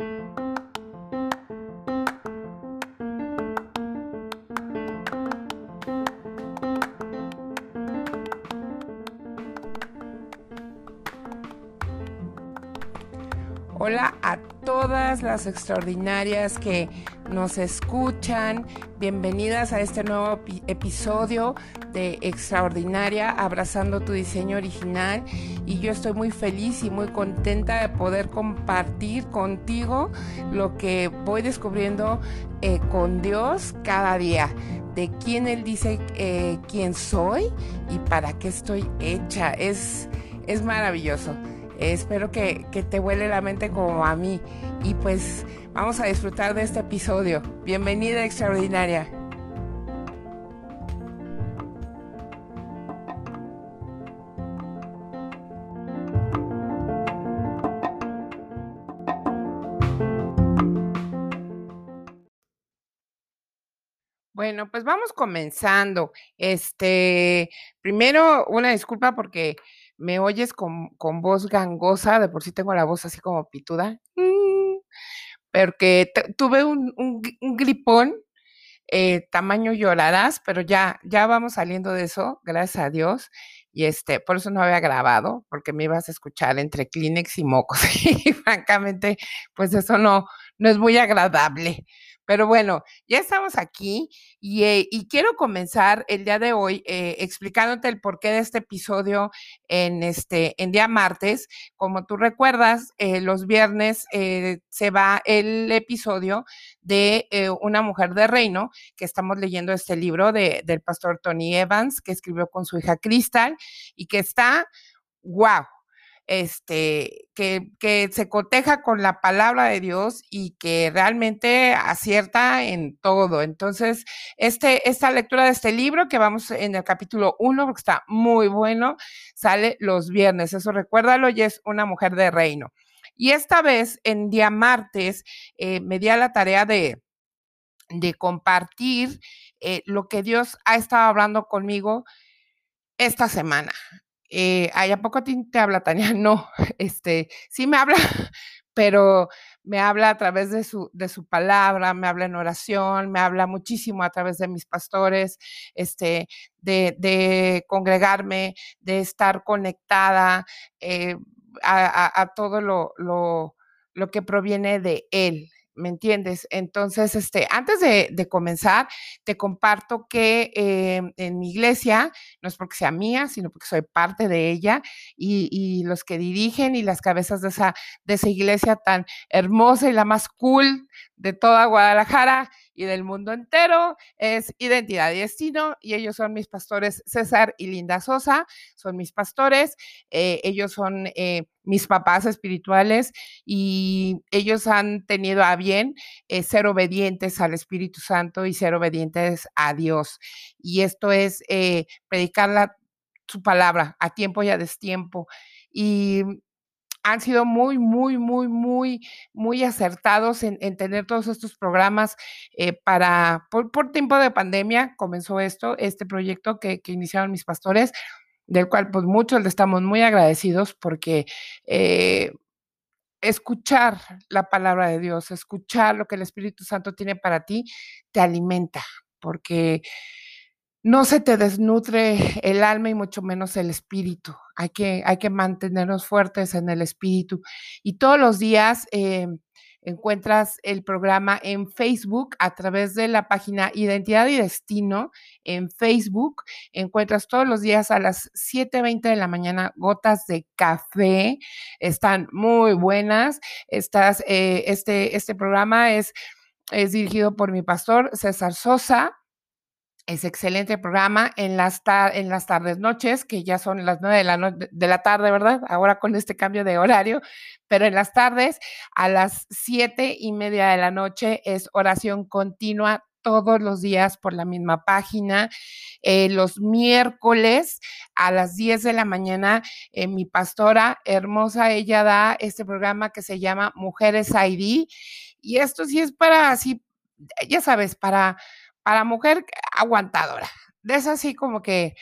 Hola a todas las extraordinarias que nos escuchan. Bienvenidas a este nuevo episodio Extraordinaria, abrazando tu diseño original. Y yo estoy muy feliz y muy contenta de poder compartir contigo lo que voy descubriendo eh, con Dios cada día de quién Él dice eh, quién soy y para qué estoy hecha. Es, es maravilloso. Espero que, te huele la mente como a mí. Y pues vamos a disfrutar de este episodio. Bienvenida extraordinaria. Bueno, pues vamos comenzando. Este, primero una disculpa porque me oyes con, voz gangosa, de por sí tengo la voz así como pituda, mm, porque tuve un, gripón, eh, tamaño llorarás, pero ya, ya vamos saliendo de eso, gracias a Dios. Y este, por eso no había grabado, porque me ibas a escuchar entre Kleenex y mocos. y francamente, pues eso no, no es muy agradable. Pero bueno, ya estamos aquí eh, y, quiero comenzar el día de hoy eh, explicándote el porqué de este episodio en este en día martes. Como tú recuerdas, eh, los viernes se va el episodio de Una mujer de reino, que estamos leyendo este libro de, del pastor Tony Evans, que escribió con su hija Crystal y que está, wow, este, que, se coteja con la palabra de Dios y que realmente acierta en todo. Entonces, este, esta lectura de este libro, que vamos en el capítulo 1, porque está muy bueno, sale los viernes. Eso recuérdalo, y es una mujer de reino. Y esta vez, en día martes, eh, me di a la tarea de, de compartir eh, lo que Dios ha estado hablando conmigo esta semana. Eh, ¿Ay, a poco te habla Tania? No, este, sí me habla, pero me habla a través de su, de su palabra, me habla en oración, me habla muchísimo a través de mis pastores, este, de, de congregarme, de estar conectada eh, a, a, todo lo, lo, lo que proviene de Él. ¿Me entiendes? Entonces, este, antes de, comenzar, te comparto que em, en mi iglesia, no es porque sea mía, sino porque soy parte de ella, y, los que dirigen y las cabezas de esa, de esa iglesia tan hermosa y la más cool de toda Guadalajara y del mundo entero es Identidad y Destino, y ellos son mis pastores César y Linda Sosa, son mis pastores, eh, ellos son... Eh, mis papás espirituales y ellos han tenido a bien eh, ser obedientes al Espíritu Santo y ser obedientes a Dios. Y esto es predicar su palabra a tiempo y a destiempo. Y han sido muy, muy, muy, muy, muy acertados en, tener todos estos programas eh, para, por, tiempo de pandemia comenzó esto, este proyecto que, iniciaron mis pastores del cual pues muchos le estamos muy agradecidos porque eh, escuchar la palabra de Dios, escuchar lo que el Espíritu Santo tiene para ti, te alimenta, porque no se te desnutre el alma y mucho menos el espíritu. Hay que, hay que mantenernos fuertes en el espíritu. Y todos los días... Eh, Encuentras el programa en Facebook a través de la página Identidad y Destino en Facebook. Encuentras todos los días a las 7.20 de la mañana gotas de café. Están muy buenas. Estás, eh, este, este programa es, es dirigido por mi pastor César Sosa es excelente programa en las, en las tardes, noches, que ya son las nueve de la, de la tarde, ¿verdad? Ahora con este cambio de horario, pero en las tardes a las siete y media de la noche es oración continua todos los días por la misma página. Eh, los miércoles a las 10 de la mañana, eh, mi pastora hermosa, ella da este programa que se llama Mujeres ID. Y esto sí es para, así, ya sabes, para para mujer aguantadora. De eso así como que,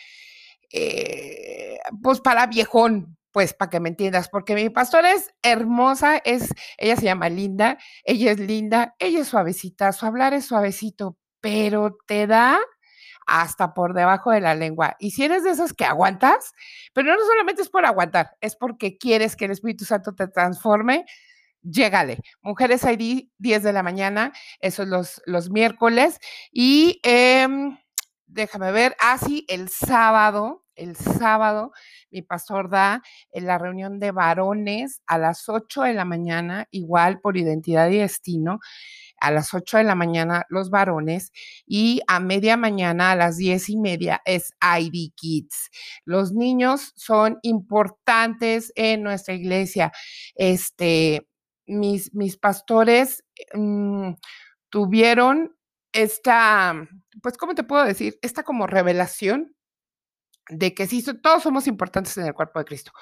eh, pues para viejón, pues para que me entiendas, porque mi pastora es hermosa, es, ella se llama Linda, ella es linda, ella es suavecita, su hablar es suavecito, pero te da hasta por debajo de la lengua. Y si eres de esas que aguantas, pero no solamente es por aguantar, es porque quieres que el Espíritu Santo te transforme, llégale. Mujeres ID, 10 de la mañana, eso es los, los miércoles. Y em, déjame ver, así ah, el sábado, el sábado, mi pastor da en la reunión de varones a las 8 de la mañana, igual por identidad y destino a las 8 de la mañana los varones y a media mañana a las 10 y media es ID Kids. Los niños son importantes en nuestra iglesia. Este, mis, mis pastores mm, tuvieron esta, pues, ¿cómo te puedo decir? Esta como revelación de que sí, todos somos importantes en el cuerpo de Cristo,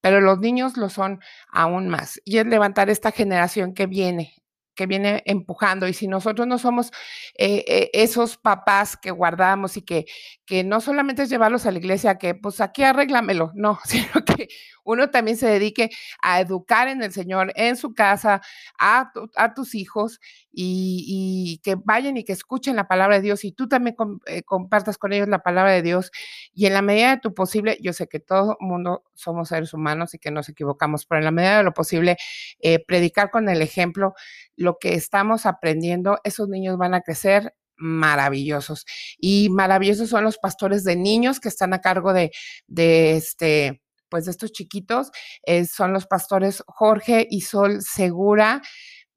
pero los niños lo son aún más. Y es levantar esta generación que viene, que viene empujando. Y si nosotros no somos eh, eh, esos papás que guardamos y que, que no solamente es llevarlos a la iglesia, que pues aquí arréglamelo, no, sino que uno también se dedique a educar en el Señor, en su casa, a, a tus hijos y, que vayan y que escuchen la palabra de Dios y tú también eh, compartas con ellos la palabra de Dios. Y en la medida de tu posible, yo sé que todo mundo somos seres humanos y que nos equivocamos, pero en la medida de lo posible, eh, predicar con el ejemplo lo que estamos aprendiendo, esos niños van a crecer maravillosos. Y maravillosos son los pastores de niños que están a cargo de, de este pues de estos chiquitos eh, son los pastores Jorge y Sol Segura.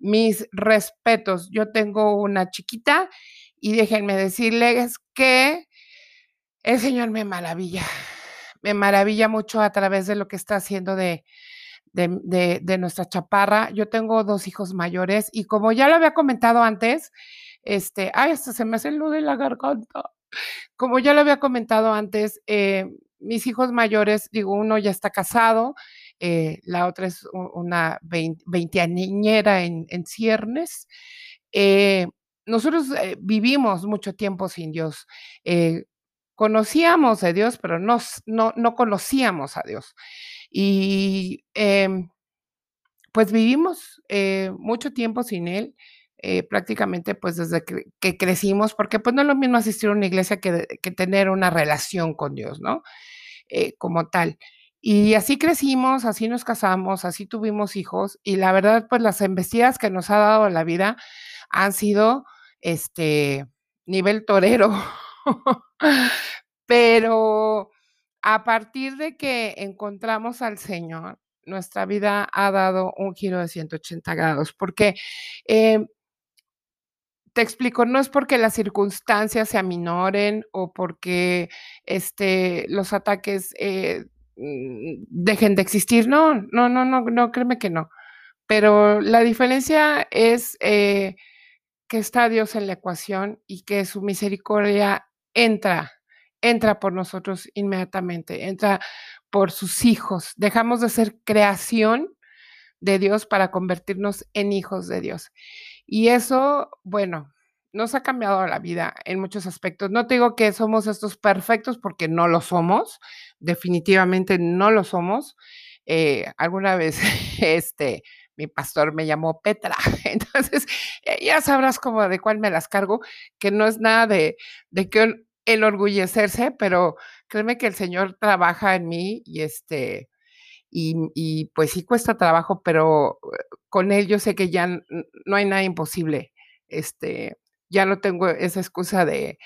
Mis respetos. Yo tengo una chiquita y déjenme decirles que el Señor me maravilla. Me maravilla mucho a través de lo que está haciendo de, de, de, nuestra chaparra. Yo tengo dos hijos mayores y como ya lo había comentado antes, este, ay, hasta se me hace el nudo en la garganta. Como ya lo había comentado antes, eh, mis hijos mayores, digo, uno ya está casado, eh, la otra es una veinteañera en, en ciernes. Eh, nosotros eh, vivimos mucho tiempo sin Dios. conocíamos a Dios, pero no, no, no, conocíamos a Dios. Y em, pues vivimos mucho tiempo sin Él. prácticamente pues desde que, crecimos, porque pues no es lo mismo asistir a una iglesia que, que tener una relación con Dios, ¿no? Eh, como tal. Y así crecimos, así nos casamos, así tuvimos hijos y la verdad, pues las embestidas que nos ha dado la vida han sido, este, nivel torero. Pero a partir de que encontramos al Señor, nuestra vida ha dado un giro de 180 grados, porque eh, te explico, no es porque las circunstancias se aminoren o porque este, los ataques eh, dejen de existir. No, no, no, no, no, créeme que no. Pero la diferencia es eh, que está Dios en la ecuación y que su misericordia entra, entra por nosotros inmediatamente, entra por sus hijos. Dejamos de ser creación de Dios para convertirnos en hijos de Dios. Y eso, bueno, nos ha cambiado la vida en muchos aspectos. No te digo que somos estos perfectos porque no lo somos, definitivamente no lo somos. Eh, alguna vez, este, mi pastor me llamó Petra, entonces eh, ya sabrás cómo de cuál me las cargo, que no es nada de, de que enorgullecerse, pero créeme que el Señor trabaja en mí y este, y, pues sí cuesta trabajo, pero eh, con él yo sé que ya no hay nada imposible. Este, ya no tengo esa excusa de,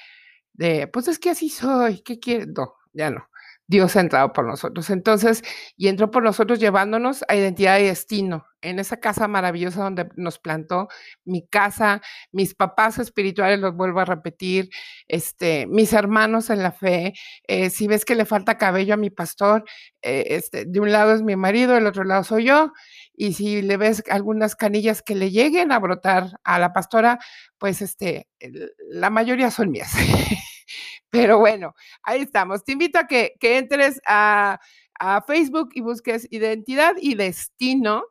de pues es que así soy, ¿qué quiero? No, ya no. Dios ha entrado por nosotros. Entonces, y entró por nosotros llevándonos a identidad y destino, en esa casa maravillosa donde nos plantó, mi casa, mis papás espirituales, los vuelvo a repetir, este, mis hermanos en la fe. Eh, si ves que le falta cabello a mi pastor, eh, este, de un lado es mi marido, del otro lado soy yo, y si le ves algunas canillas que le lleguen a brotar a la pastora, pues este, la mayoría son mías. Pero bueno, ahí estamos. Te invito a que, entres a, Facebook y busques identidad y destino.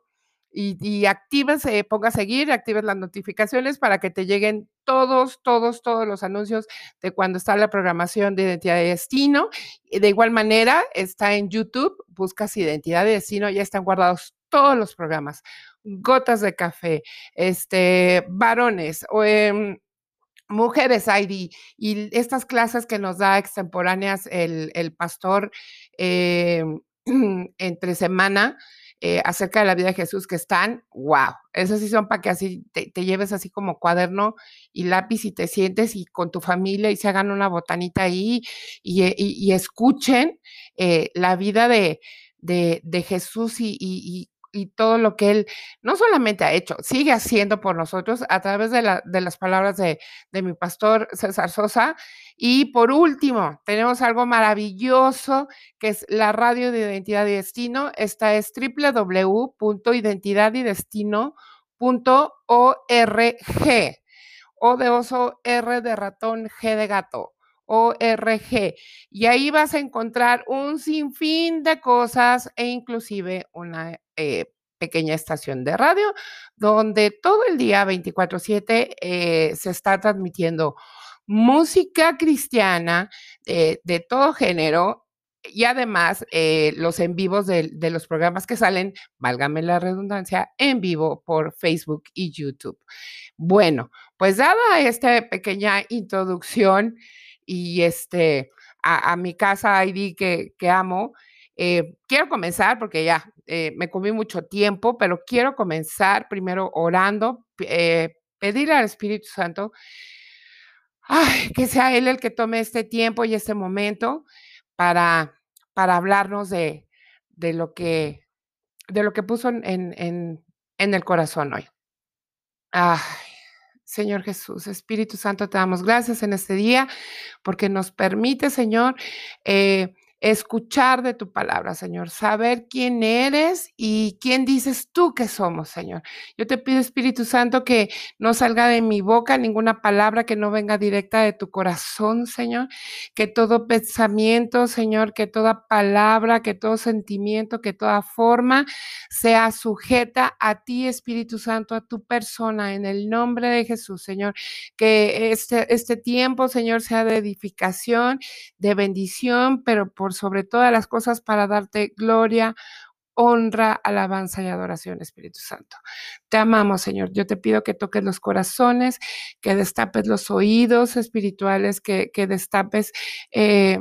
y, y actives, eh, ponga a seguir, actives las notificaciones para que te lleguen todos, todos, todos los anuncios de cuando está la programación de Identidad de Destino. De igual manera, está en YouTube, buscas Identidad de Destino, ya están guardados todos los programas. Gotas de café, este, varones, o, eh, Mujeres ID y estas clases que nos da extemporáneas el, el pastor eh, entre semana eh, acerca de la vida de Jesús que están, wow, esas sí son para que así te, lleves así como cuaderno y lápiz y te sientes y con tu familia y se hagan una botanita ahí y, y escuchen eh, la vida de, de, Jesús y, y todo lo que Él no solamente ha hecho, sigue haciendo por nosotros a través de, la, de las palabras de, de, mi pastor César Sosa. Y por último, tenemos algo maravilloso que es la radio de identidad y destino. Esta es www.identidadydestino.org. O de oso, R de ratón, G de gato. ORG. Y ahí vas a encontrar un sinfín de cosas e inclusive una eh, pequeña estación de radio donde todo el día 24/7 eh, se está transmitiendo música cristiana eh, de todo género y además los en vivos de, los programas que salen, válgame la redundancia, en vivo por Facebook y YouTube. Bueno, pues dada esta pequeña introducción y este a, mi casa ID que, amo, quiero comenzar porque ya eh, me comí mucho tiempo, pero quiero comenzar primero orando, eh, pedirle al Espíritu Santo que sea Él el que tome este tiempo y este momento para, para hablarnos de, de, lo que, de lo que puso en, en, en el corazón hoy. Ay, Señor Jesús, Espíritu Santo, te damos gracias en este día porque nos permite, Señor, eh, escuchar de tu palabra, Señor, saber quién eres y quién dices tú que somos, Señor. Yo te pido, Espíritu Santo, que no salga de mi boca ninguna palabra que no venga directa de tu corazón, Señor, que todo pensamiento, Señor, que toda palabra, que todo sentimiento, que toda forma sea sujeta a ti, Espíritu Santo, a tu persona, en el nombre de Jesús, Señor, que este, este tiempo, Señor, sea de edificación, de bendición, pero por sobre todas las cosas para darte gloria, honra, alabanza y adoración, Espíritu Santo. Te amamos, Señor. Yo te pido que toques los corazones, que destapes los oídos espirituales, que, que destapes eh,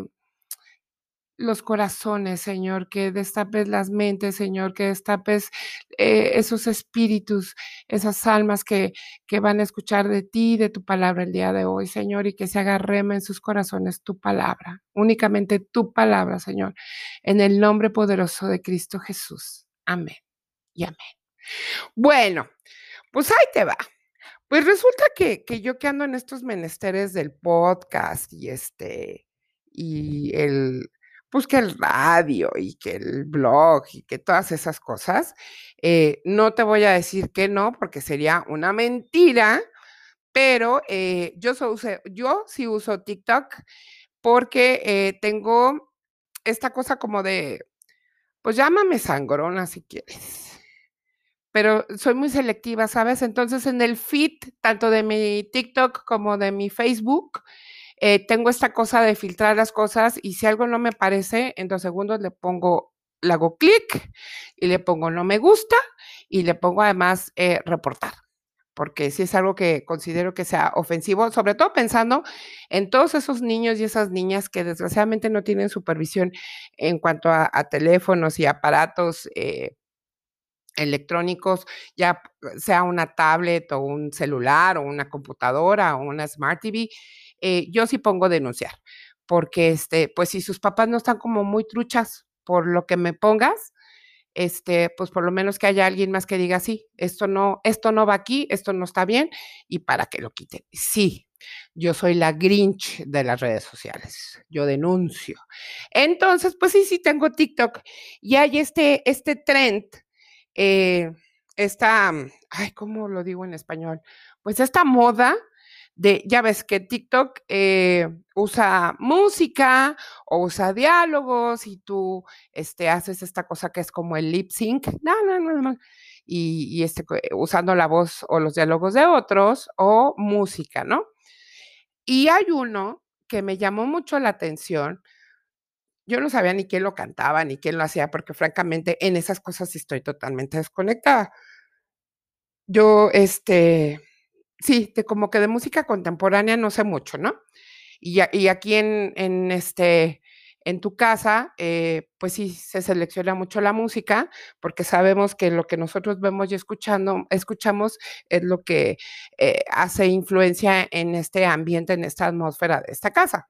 los corazones, Señor, que destapes las mentes, Señor, que destapes eh, esos espíritus, esas almas que, que van a escuchar de ti, de tu palabra el día de hoy, Señor, y que se haga rema en sus corazones tu palabra, únicamente tu palabra, Señor, en el nombre poderoso de Cristo Jesús. Amén y amén. Bueno, pues ahí te va. Pues resulta que, que yo que ando en estos menesteres del podcast y este, y el, pues que el radio y que el blog y que todas esas cosas, eh, no te voy a decir que no, porque sería una mentira, pero eh, yo, yo sí uso TikTok porque eh, tengo esta cosa como de, pues llámame sangrona si quieres. Pero soy muy selectiva, ¿sabes? Entonces en el feed, tanto de mi TikTok como de mi Facebook, eh, tengo esta cosa de filtrar las cosas y si algo no me parece, en dos segundos le pongo, le hago clic y le pongo no me gusta y le pongo además eh, reportar. Porque si es algo que considero que sea ofensivo, sobre todo pensando en todos esos niños y esas niñas que desgraciadamente no tienen supervisión en cuanto a, teléfonos y aparatos eh, electrónicos, ya sea una tablet o un celular o una computadora o una Smart TV, eh, yo sí pongo denunciar, porque este, pues si sus papás no están como muy truchas por lo que me pongas, este, pues por lo menos que haya alguien más que diga, sí, esto no, esto no va aquí, esto no está bien, y para que lo quiten. Sí, yo soy la Grinch de las redes sociales, yo denuncio. Entonces, pues sí, sí tengo TikTok y hay este, este trend, eh, esta, ay, ¿cómo lo digo en español? Pues esta moda de, ya ves que TikTok eh, usa música o usa diálogos y tú este, haces esta cosa que es como el lip sync. No, no, no, no. y, este, usando la voz o los diálogos de otros o música, ¿no? Y hay uno que me llamó mucho la atención. Yo no sabía ni quién lo cantaba ni quién lo hacía, porque francamente en esas cosas estoy totalmente desconectada. Yo, este, sí, de como que de música contemporánea no sé mucho, ¿no? Y, y aquí en, en, este, en tu casa, eh, pues sí, se selecciona mucho la música, porque sabemos que lo que nosotros vemos y escuchando, escuchamos es lo que eh, hace influencia en este ambiente, en esta atmósfera de esta casa.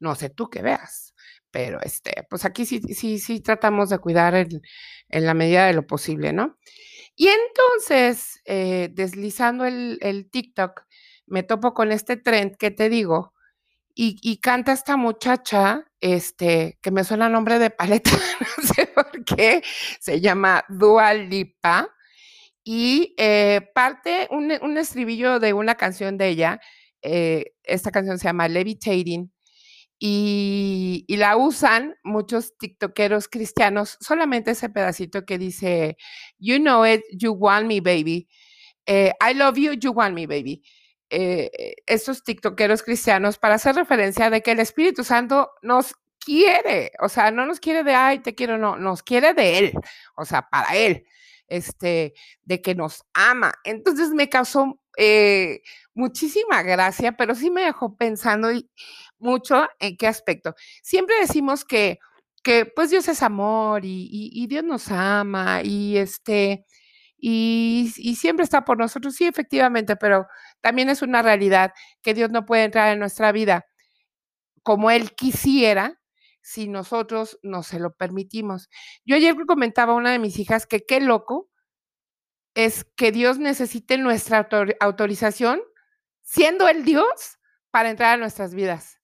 No sé tú qué veas, pero este, pues aquí sí, sí, sí tratamos de cuidar en, la medida de lo posible, ¿no? Y entonces, eh, deslizando el, el TikTok, me topo con este trend que te digo, y, canta esta muchacha, este, que me suena nombre de paleta, no sé por qué, se llama Dua Lipa, y eh, parte un, estribillo de una canción de ella, eh, esta canción se llama Levitating, y, y, la usan muchos tiktokeros cristianos, solamente ese pedacito que dice, You know it, you want me, baby. Eh, I love you, you want me, baby eh, estos tiktokeros cristianos para hacer referencia de que el Espíritu Santo nos quiere, o sea, no nos quiere de, ay, te quiero, no, nos quiere de Él, o sea, para Él, este, de que nos ama. Entonces me causó eh, muchísima gracia, pero sí me dejó pensando mucho en qué aspecto. Siempre decimos que, que pues Dios es amor y, y Dios nos ama y este, y, siempre está por nosotros, sí, efectivamente, pero también es una realidad que Dios no puede entrar en nuestra vida como Él quisiera si nosotros no se lo permitimos. Yo ayer comentaba a una de mis hijas que qué loco es que Dios necesite nuestra autorización, siendo el Dios, para entrar a nuestras vidas.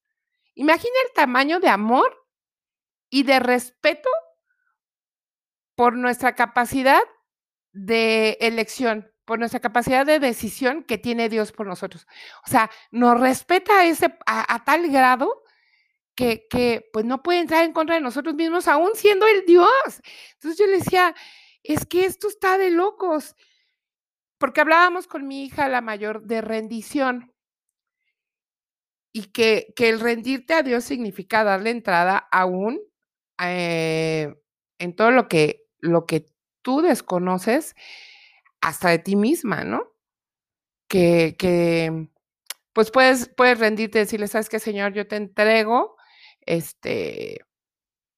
Imagina el tamaño de amor y de respeto por nuestra capacidad de elección, por nuestra capacidad de decisión que tiene Dios por nosotros. O sea, nos respeta a, ese, a, tal grado que, que, pues no puede entrar en contra de nosotros mismos, aún siendo el Dios. Entonces yo le decía, es que esto está de locos, porque hablábamos con mi hija, la mayor, de rendición. Y que, que el rendirte a Dios significa darle entrada aún eh, en todo lo que, lo que tú desconoces hasta de ti misma, ¿no? Que, que pues puedes, puedes rendirte y decirle, ¿sabes qué, Señor? Yo te entrego, este,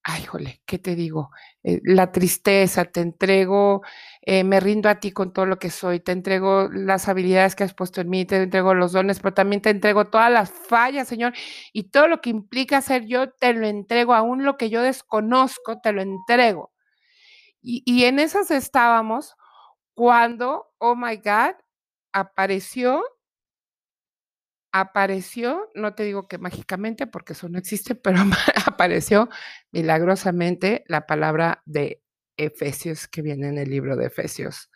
ay, jole, ¿qué te digo? Eh, la tristeza, te entrego, eh, me rindo a ti con todo lo que soy, te entrego las habilidades que has puesto en mí, te entrego los dones, pero también te entrego todas las fallas, Señor, y todo lo que implica ser yo, te lo entrego, aún lo que yo desconozco, te lo entrego. Y, en esas estábamos cuando, oh my God, apareció, apareció, no te digo que mágicamente, porque eso no existe, pero apareció milagrosamente la palabra de Efesios que viene en el libro de Efesios,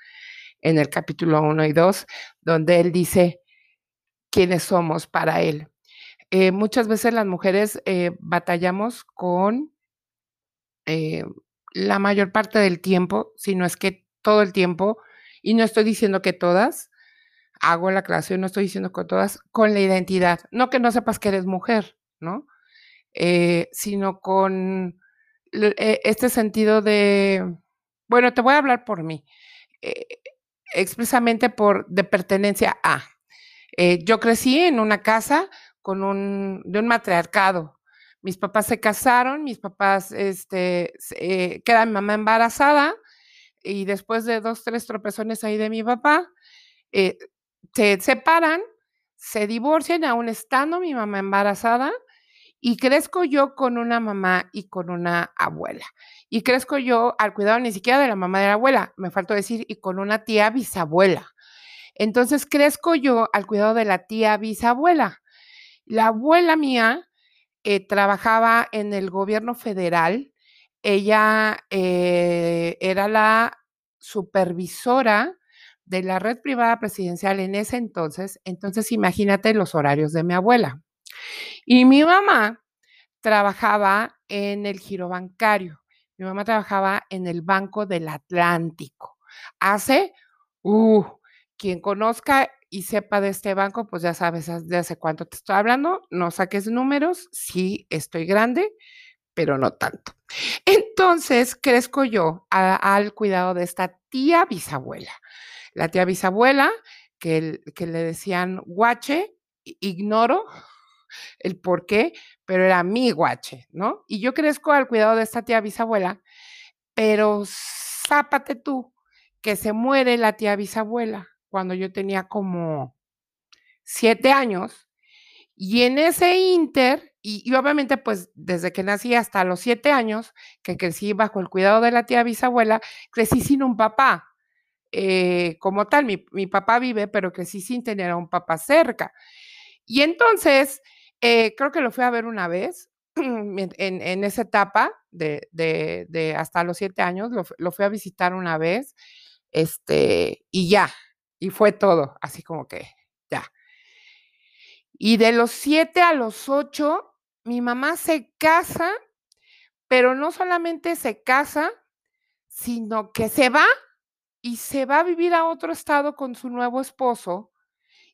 en el capítulo 1 y 2, donde él dice quiénes somos para él. Eh, muchas veces las mujeres eh, batallamos con eh, la mayor parte del tiempo, si no es que todo el tiempo, y no estoy diciendo que todas, hago la aclaración, no estoy diciendo que todas, con la identidad. No que no sepas que eres mujer, ¿no? Eh, sino con eh, este sentido de, bueno, te voy a hablar por mí, eh, expresamente por de pertenencia a. yo crecí en una casa con un, de un matriarcado, mis papás se casaron, mis papás, este, queda mi mamá embarazada y después de dos, tres tropezones ahí de mi papá, se separan, se divorcian, aún estando mi mamá embarazada, y crezco yo con una mamá y con una abuela. Y crezco yo al cuidado ni siquiera de la mamá de la abuela, me faltó decir, y con una tía bisabuela. Entonces crezco yo al cuidado de la tía bisabuela. La abuela mía eh, trabajaba en el gobierno federal. Ella eh, era la supervisora de la red privada presidencial en ese entonces. Entonces, imagínate los horarios de mi abuela. Y mi mamá trabajaba en el giro bancario. Mi mamá trabajaba en el Banco del Atlántico. Hace, uh, quien conozca y sepa de este banco, pues ya sabes de hace cuánto te estoy hablando. No saques números, sí estoy grande, pero no tanto. Entonces crezco yo al cuidado de esta tía bisabuela. La tía bisabuela, que, que le decían guache, ignoro el por qué, pero era mi guache, ¿no? Y yo crezco al cuidado de esta tía bisabuela, pero zápate tú, que se muere la tía bisabuela cuando yo tenía como siete años. Y en ese inter, y, obviamente pues desde que nací hasta los siete años, que crecí bajo el cuidado de la tía bisabuela, crecí sin un papá. Eh, como tal, mi, papá vive, pero crecí sin tener a un papá cerca. Y entonces, eh, creo que lo fui a ver una vez, en, esa etapa de, hasta los siete años, lo, fui a visitar una vez, este, y ya, y fue todo, así como que ya. Y de los siete a los ocho, mi mamá se casa, pero no solamente se casa, sino que se va y se va a vivir a otro estado con su nuevo esposo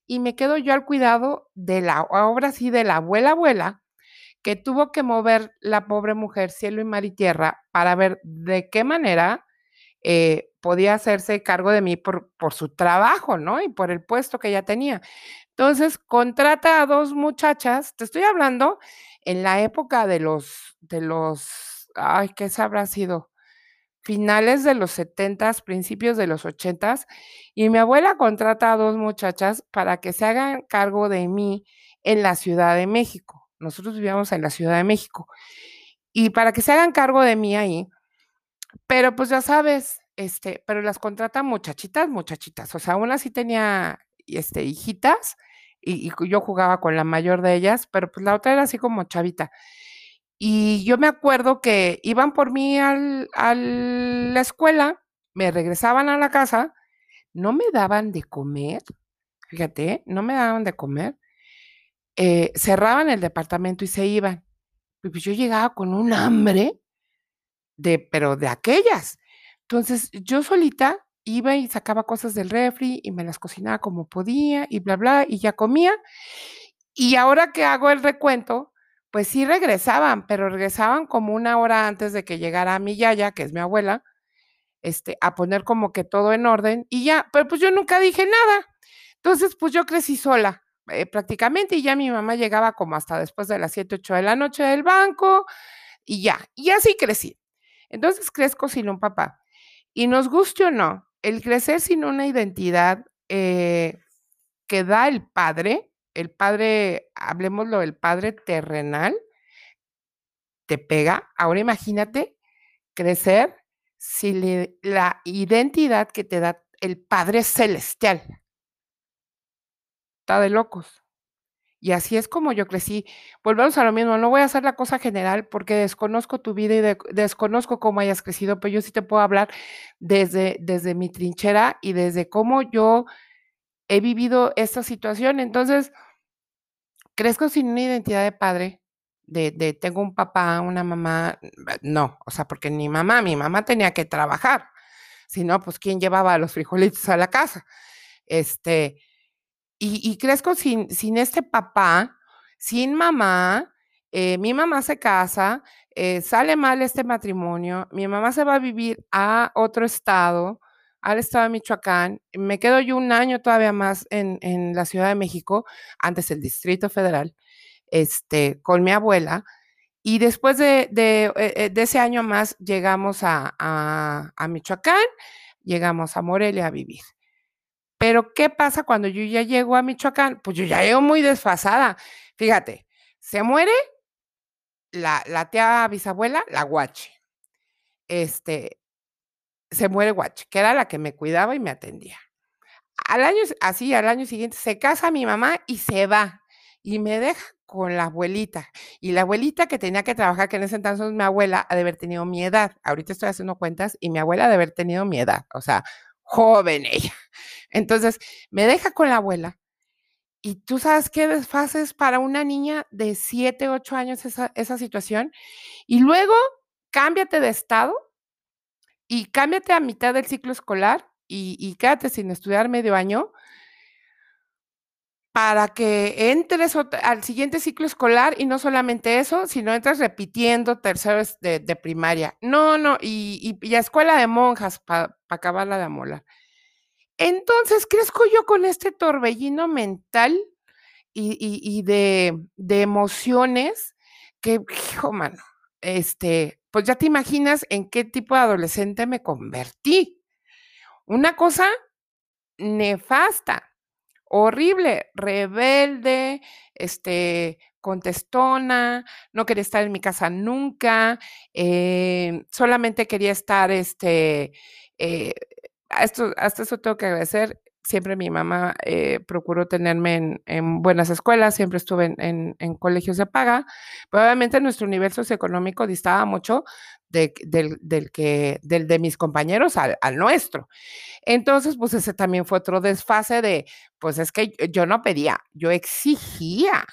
y me quedo yo al cuidado de la, obra sí, de la abuela abuela, que tuvo que mover la pobre mujer cielo y mar y tierra para ver de qué manera eh, podía hacerse cargo de mí por, por su trabajo, ¿no? Y por el puesto que ella tenía. Entonces, contrata a dos muchachas, te estoy hablando en la época de los, de los, ay, ¿qué habrá sido? Finales de los 70, principios de los 80, y mi abuela contrata a dos muchachas para que se hagan cargo de mí en la Ciudad de México. Nosotros vivíamos en la Ciudad de México. Y para que se hagan cargo de mí ahí, pero pues ya sabes, este, pero las contrata muchachitas, muchachitas. O sea, una sí tenía este, hijitas y, y yo jugaba con la mayor de ellas, pero pues la otra era así como chavita. Y yo me acuerdo que iban por mí al, a la escuela, me regresaban a la casa, no me daban de comer, fíjate, no me daban de comer, eh, cerraban el departamento y se iban. Y pues yo llegaba con un hambre, de, pero de aquellas. Entonces yo solita iba y sacaba cosas del refri y me las cocinaba como podía y bla, bla, y ya comía. Y ahora que hago el recuento, pues sí regresaban, pero regresaban como una hora antes de que llegara mi yaya, que es mi abuela, este, a poner como que todo en orden y ya, pero pues yo nunca dije nada. Entonces, pues yo crecí sola eh, prácticamente y ya mi mamá llegaba como hasta después de las 7, 8 de la noche del banco y ya, y así crecí. Entonces crezco sin un papá. Y nos guste o no, el crecer sin una identidad eh, que da el padre, el padre, hablemoslo, el padre terrenal, te pega. Ahora imagínate crecer sin la identidad que te da el Padre Celestial. Está de locos. Y así es como yo crecí. Volvemos a lo mismo, no voy a hacer la cosa general porque desconozco tu vida y desconozco cómo hayas crecido, pero yo sí te puedo hablar desde, desde mi trinchera y desde cómo yo he vivido esta situación. Entonces, crezco sin una identidad de padre, de, tengo un papá, una mamá, no, o sea, porque ni mamá, mi mamá tenía que trabajar, si no, pues quién llevaba los frijolitos a la casa. Este, y, y crezco sin, sin este papá, sin mamá, eh, mi mamá se casa, eh, sale mal este matrimonio, mi mamá se va a vivir a otro estado, al estado de Michoacán. Me quedo yo un año todavía más en, en la Ciudad de México, antes el Distrito Federal, este, con mi abuela. Y después de, de, eh, de ese año más llegamos a, a, a, Michoacán, llegamos a Morelia a vivir. Pero, ¿qué pasa cuando yo ya llego a Michoacán? Pues yo ya llego muy desfasada. Fíjate, se muere la, la tía bisabuela, la guache. Este, se muere Guache, que era la que me cuidaba y me atendía. Al año, así, al año siguiente, se casa mi mamá y se va. Y me deja con la abuelita. Y la abuelita que tenía que trabajar, que en ese entonces mi abuela ha de haber tenido mi edad. Ahorita estoy haciendo cuentas y mi abuela ha de haber tenido mi edad. O sea, joven ella. Entonces, me deja con la abuela. Y tú sabes qué desfases para una niña de 7, 8 años esa, esa situación. Y luego, cámbiate de estado y cámbiate a mitad del ciclo escolar y quédate sin estudiar medio año para que entres al siguiente ciclo escolar, y no solamente eso, sino entras repitiendo terceros de de primaria. No, no, y y a escuela de monjas pa para acabarla de amolar. Entonces, crezco yo con este torbellino mental y y y de de emociones que, hijo mano, este, pues ya te imaginas en qué tipo de adolescente me convertí. Una cosa nefasta, horrible, rebelde, este, contestona, no quería estar en mi casa nunca, eh, solamente quería estar, este, eh, esto hasta eso tengo que agradecer, siempre mi mamá, eh, procuró tenerme en en buenas escuelas, siempre estuve en en colegios de paga, pero obviamente nuestro nivel socioeconómico distaba mucho del del que del de mis compañeros al al nuestro. Entonces, pues ese también fue otro desfase de, pues es que yo no pedía, yo exigía,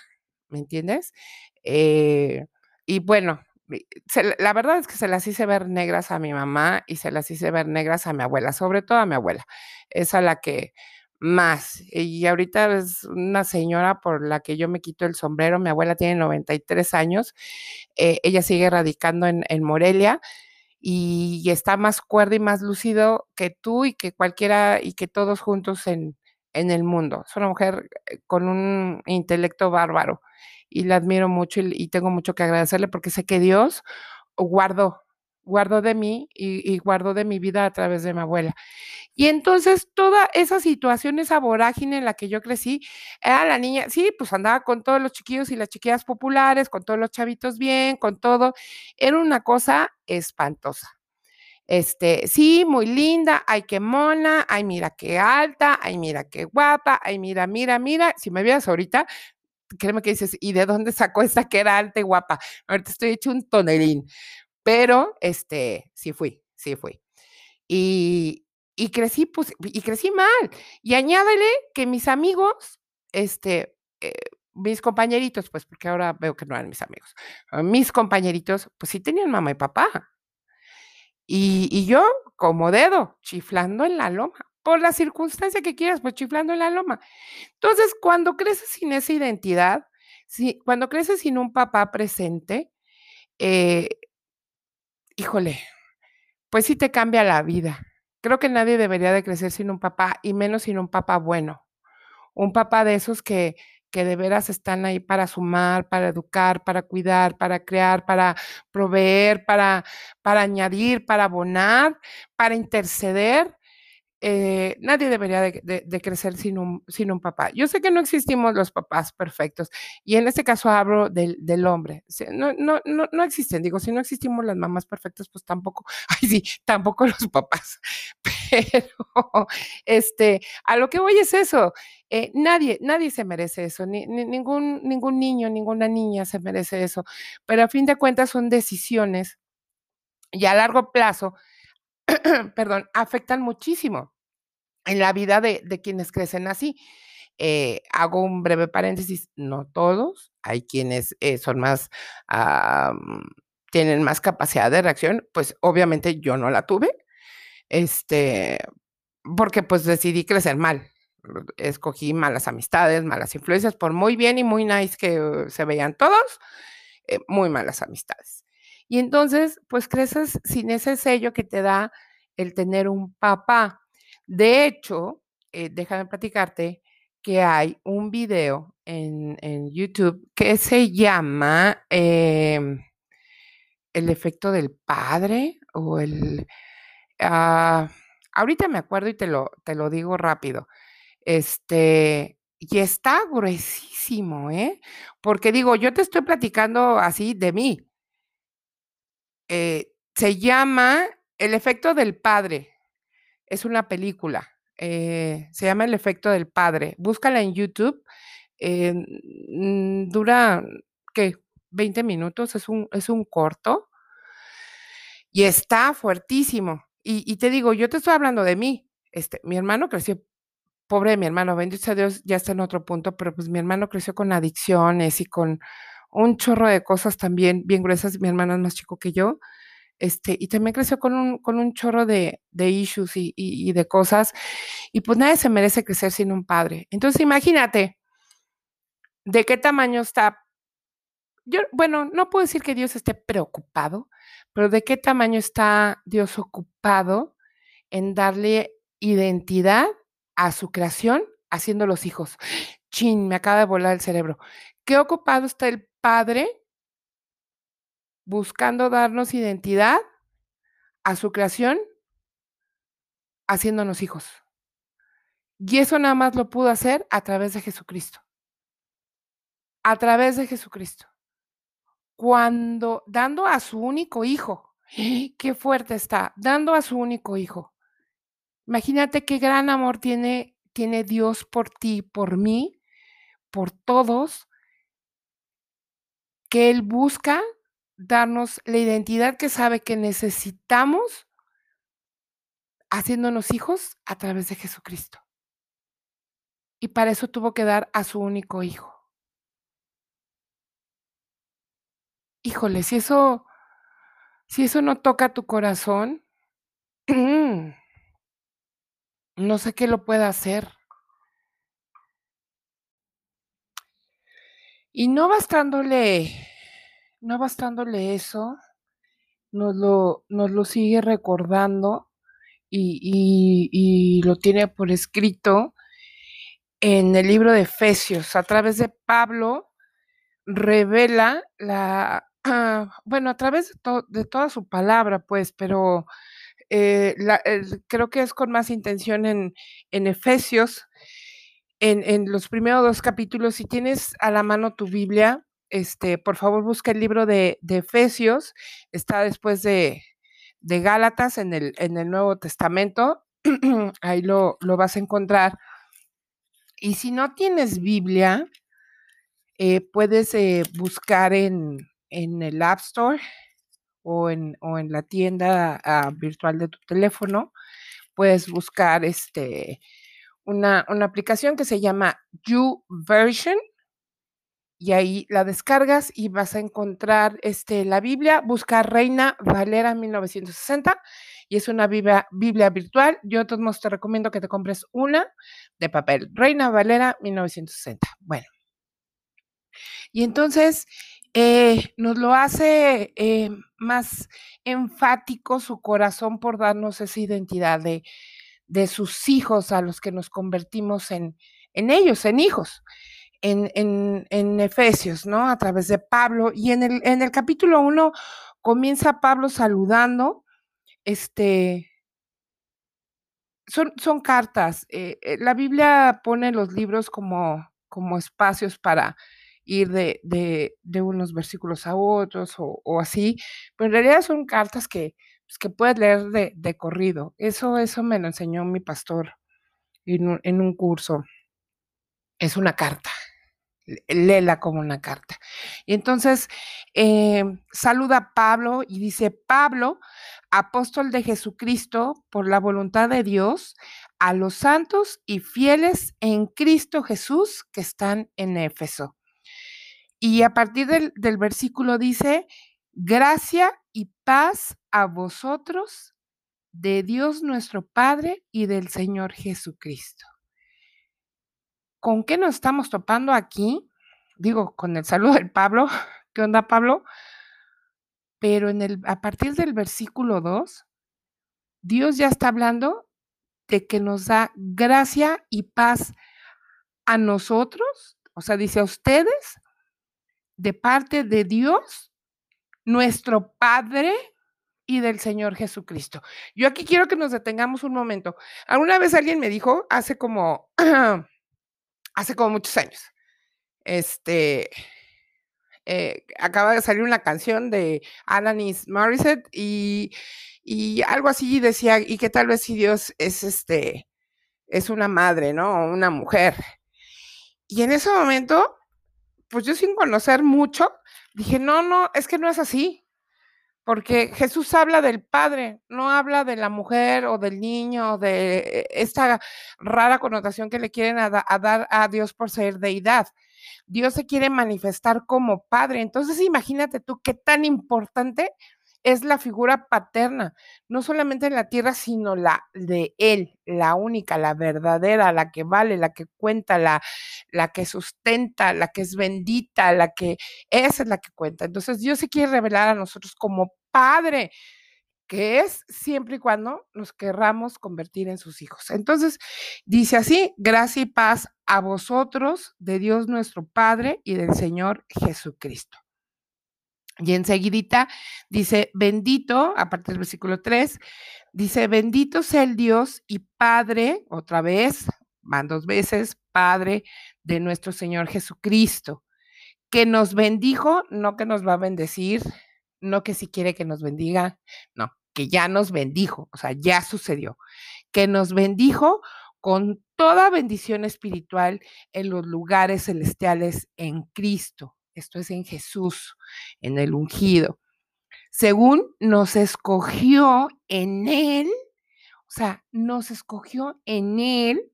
¿me entiendes? Eh, y bueno, la verdad es que se las hice ver negras a mi mamá y se las hice ver negras a mi abuela, sobre todo a mi abuela, es a la que más. Y ahorita es una señora por la que yo me quito el sombrero, mi abuela tiene 93 años, eh, ella sigue radicando en en Morelia y está más cuerda y más lúcido que tú y que cualquiera y que todos juntos en en el mundo. Es una mujer, eh, con un intelecto bárbaro y la admiro mucho y tengo mucho que agradecerle porque sé que Dios guardó guardó de mí y y guardó de mi vida a través de mi abuela. Y entonces, toda esa situación, esa vorágine en la que yo crecí, era la niña sí, pues andaba con todos los chiquillos y las chiquillas populares, con todos los chavitos bien, con todo, era una cosa espantosa. Este, sí, muy linda, ay, qué mona, ay, mira qué alta, ay, mira qué guapa, ay, mira, mira, mira, si me vieras ahorita, créeme que dices: "¿Y de dónde sacó esta que era alta y guapa?". Ahorita estoy hecha un tonelín, pero, este, sí fui, sí fui. Y y crecí, pues, y crecí mal. Y añádele que mis amigos, este, eh, mis compañeritos, pues, porque ahora veo que no eran mis amigos, mis compañeritos, pues sí tenían mamá y papá. Y y yo como dedo, chiflando en la loma, por la circunstancia que quieras, pues chiflando en la loma. Entonces, cuando creces sin esa identidad, si cuando creces sin un papá presente, eh híjole, pues sí te cambia la vida. Creo que nadie debería de crecer sin un papá, y menos sin un papá bueno. Un papá de esos que que de veras están ahí para sumar, para educar, para cuidar, para crear, para proveer, para para añadir, para abonar, para interceder. Eh, nadie debería de crecer sin un papá. Yo sé que no existimos los papás perfectos, y en este caso hablo del hombre. No no no no existen, digo, si no existimos las mamás perfectas, pues tampoco, ay, sí, tampoco los papás. Pero, este, a lo que voy es eso, eh, nadie nadie se merece eso, ni ni ningún ningún niño, ninguna niña se merece eso, pero a fin de cuentas son decisiones y a largo plazo, perdón, afectan muchísimo en la vida de quienes crecen así. Eh, hago un breve paréntesis, no todos, hay quienes, eh, son más, am, tienen más capacidad de reacción, pues, obviamente yo no la tuve, este, porque, pues, decidí crecer mal. Escogí malas amistades, malas influencias, por muy bien y muy nice que se veían todos, eh, muy malas amistades. Y entonces, pues, creces sin ese sello que te da el tener un papá. De hecho, eh, déjame platicarte que hay un video en en YouTube que se llama, em, ¿El efecto del padre? o el ah, ahorita me acuerdo y te lo te lo digo rápido. Este, y está gruesísimo, ¿eh? Porque digo, yo te estoy platicando así de mí. Eh, se llama El efecto del padre, es una película, eh, se llama El efecto del padre, búscala en YouTube, eh, dura, ¿qué? 20 minutos, es un es un corto y está fuertísimo. Y te digo, yo te estoy hablando de mí, este, mi hermano creció pobre mi hermano, bendito sea Dios, ya está en otro punto, pero, pues, mi hermano creció con adicciones y con un chorro de cosas también bien gruesas, mi hermano es más chico que yo, este, y también creció con un, con un chorro de, de issues y, y, de cosas, y pues nadie se merece crecer sin un padre. Entonces imagínate de qué tamaño está yo, bueno, no puedo decir que Dios esté preocupado, pero de qué tamaño está Dios ocupado en darle identidad a su creación haciendo los hijos. Chin, me acaba de volar el cerebro. ¿Qué ocupado está el Padre buscando darnos identidad a su creación haciéndonos hijos? Y eso nada más lo pudo hacer a través de Jesucristo. A través de Jesucristo cuando dando a su único hijo, qué fuerte está, dando a su único hijo. Imagínate qué gran amor tiene, tiene Dios por ti, por mí, por todos, que Él busca darnos la identidad que sabe que necesitamos haciéndonos hijos a través de Jesucristo. Y para eso tuvo que dar a su único hijo. híjole, si eso, si eso no toca tu corazón, no sé qué lo pueda hacer. Y no bastándole, no bastándole eso, nos lo, nos lo sigue recordando y, lo tiene por escrito en el libro de Efesios, a través de Pablo, revela la, bueno, a través de, toda su palabra, pues, pero eh, creo que es con más intención en, en Efesios, en, en, los primeros dos capítulos. Si tienes a la mano tu Biblia, este, por favor busca el libro de, de Efesios, está después de, de Gálatas en el, en el Nuevo Testamento, ahí lo, lo vas a encontrar. Y si no tienes Biblia, eh, puedes eh, buscar en, en el App Store o en, o en la tienda uh, virtual de tu teléfono, puedes buscar este, una, una aplicación que se llama YouVersion y ahí la descargas y vas a encontrar este, la Biblia, busca Reina Valera 1960 y es una Biblia, Biblia virtual. Yo de todos te recomiendo que te compres una de papel, Reina Valera 1960. Bueno. Y entonces, eh, nos lo hace eh, más enfático su corazón por darnos esa identidad de, de, sus hijos a los que nos convertimos en, en ellos, en hijos. En, en, en, Efesios, ¿no? A través de Pablo. Y en el, en el capítulo 1 comienza Pablo saludando, este, son, son cartas. Eh, eh, la Biblia pone los libros como, como espacios para ir de, de, de unos versículos a otros o, o, así, pero en realidad son cartas que, pues, que puedes leer de, de, corrido. Eso, eso me lo enseñó mi pastor en un, en un curso. Es una carta, léela como una carta. Y entonces eh, saluda a Pablo y dice, Pablo, apóstol de Jesucristo, por la voluntad de Dios, a los santos y fieles en Cristo Jesús que están en Éfeso. Y a partir del, del versículo dice, gracia paz a vosotros de Dios nuestro Padre y del Señor Jesucristo. ¿Con qué nos estamos topando aquí? Digo, con el saludo del Pablo. ¿Qué onda, Pablo? Pero en el, a partir del versículo 2, Dios ya está hablando de que nos da gracia y paz a nosotros, o sea, dice a ustedes, de parte de Dios, nuestro Padre y del Señor Jesucristo. Yo aquí quiero que nos detengamos un momento. Alguna vez alguien me dijo, hace como, hace como muchos años, este, eh, acaba de salir una canción de Alanis Morissette y, y algo así decía, y que tal vez si Dios es este, es una madre, ¿no? Una mujer. Y en ese momento pues yo sin conocer mucho, dije, no, no, es que no es así, porque Jesús habla del Padre, no habla de la mujer o del niño, o de esta rara connotación que le quieren a, a dar a Dios por ser deidad. Dios se quiere manifestar como Padre. Entonces imagínate tú qué tan importante es la figura paterna, no solamente en la tierra, sino la de Él, la única, la verdadera, la que vale, la que cuenta, la, la que sustenta, la que es bendita, la que, esa es la que cuenta. Entonces Dios se quiere revelar a nosotros como Padre, que es siempre y cuando nos querramos convertir en sus hijos. Entonces, dice así, gracia y paz a vosotros, de Dios nuestro Padre y del Señor Jesucristo. Y enseguidita dice, bendito, aparte del versículo 3, dice, bendito sea el Dios y Padre, otra vez, van dos veces, Padre de nuestro Señor Jesucristo, que nos bendijo, no que nos va a bendecir, no que si quiere que nos bendiga, no, que ya nos bendijo, o sea, ya sucedió, que nos bendijo con toda bendición espiritual en los lugares celestiales en Cristo. Esto es en Jesús, en el ungido. Según nos escogió en Él, o sea, nos escogió en Él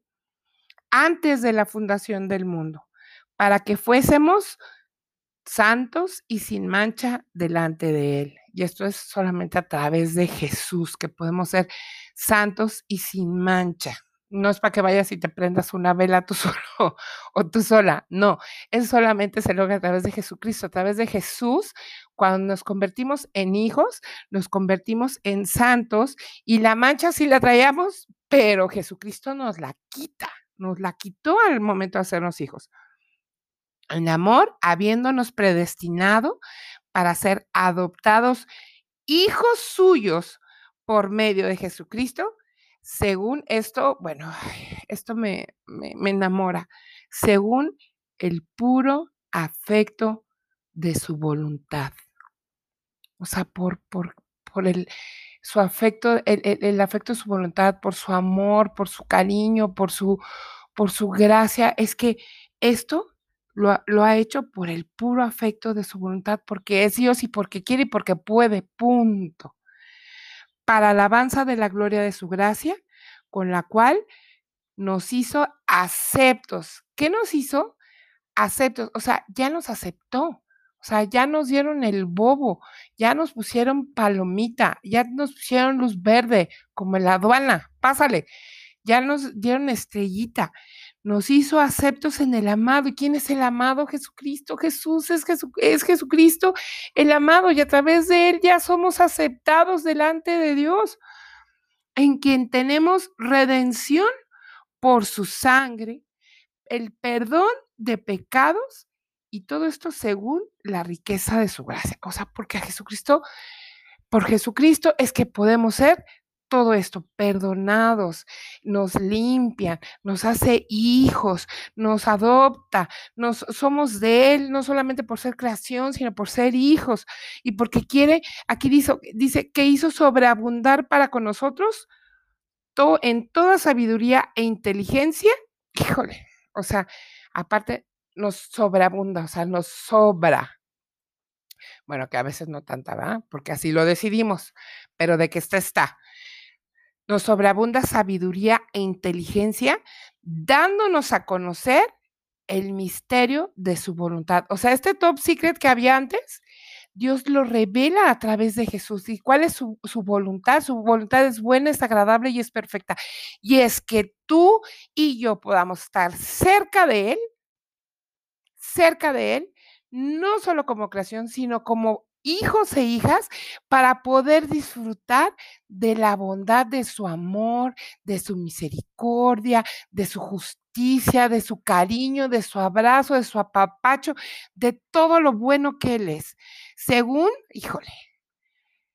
antes de la fundación del mundo, para que fuésemos santos y sin mancha delante de Él. Y esto es solamente a través de Jesús que podemos ser santos y sin mancha. No es para que vayas y te prendas una vela tú solo o tú sola. No, es solamente se logra a través de Jesucristo. A través de Jesús, cuando nos convertimos en hijos, nos convertimos en santos y la mancha sí la traíamos, pero Jesucristo nos la quita, nos la quitó al momento de hacernos hijos en amor, habiéndonos predestinado para ser adoptados hijos suyos por medio de Jesucristo, según esto, bueno, esto me, me, enamora, según el puro afecto de su voluntad. O sea, por, por, por el, su afecto, el, el, afecto de su voluntad, por su amor, por su cariño, por su, por su gracia, es que esto lo ha, hecho por el puro afecto de su voluntad, porque es Dios y porque quiere y porque puede, punto. Para alabanza de la gloria de su gracia, con la cual nos hizo aceptos. ¿Qué nos hizo? Aceptos. O sea, ya nos aceptó. O sea, ya nos dieron el bobo, ya nos pusieron palomita, ya nos pusieron luz verde, como en la aduana, pásale, ya nos dieron estrellita, nos hizo aceptos en el amado. ¿Y quién es el amado? Jesucristo. Jesús es, es Jesucristo el amado y a través de él ya somos aceptados delante de Dios, en quien tenemos redención por su sangre, el perdón de pecados y todo esto según la riqueza de su gracia. O sea, porque a Jesucristo, por Jesucristo es que podemos ser todo esto, perdonados, nos limpia, nos hace hijos, nos adopta, nos somos de Él, no solamente por ser creación, sino por ser hijos. Y porque quiere, aquí dice, dice que hizo sobreabundar para con nosotros todo, en toda sabiduría e inteligencia. Híjole, o sea, aparte nos sobreabunda, o sea, nos sobra. Bueno, que a veces no tanta, ¿verdad? Porque así lo decidimos, pero de que está, está nos sobreabunda sabiduría e inteligencia, dándonos a conocer el misterio de su voluntad. O sea, este top secret que había antes, Dios lo revela a través de Jesús. ¿Y cuál es su, voluntad? Su voluntad es buena, es agradable y es perfecta. Y es que tú y yo podamos estar cerca de Él, cerca de Él, no solo como creación, sino como hijos e hijas para poder disfrutar de la bondad de su amor, de su misericordia, de su justicia, de su cariño, de su abrazo, de su apapacho, de todo lo bueno que Él es. Según, híjole,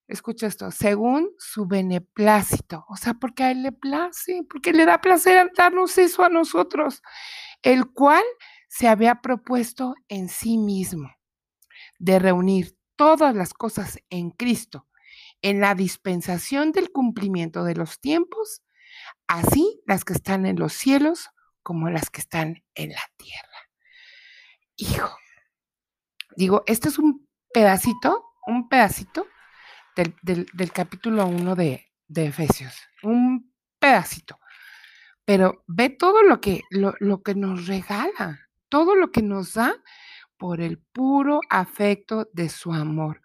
escucha esto, según su beneplácito, o sea, porque a Él le place, porque le da placer darnos eso a nosotros, el cual se había propuesto en sí mismo de reunir todas las cosas en Cristo, en la dispensación del cumplimiento de los tiempos, así las que están en los cielos como las que están en la tierra. Hijo, digo, este es un pedacito, un pedacito del, capítulo 1 de, de, Efesios, un pedacito. Pero ve todo lo que, lo, lo que nos regala, todo lo que nos da por el puro afecto de su amor,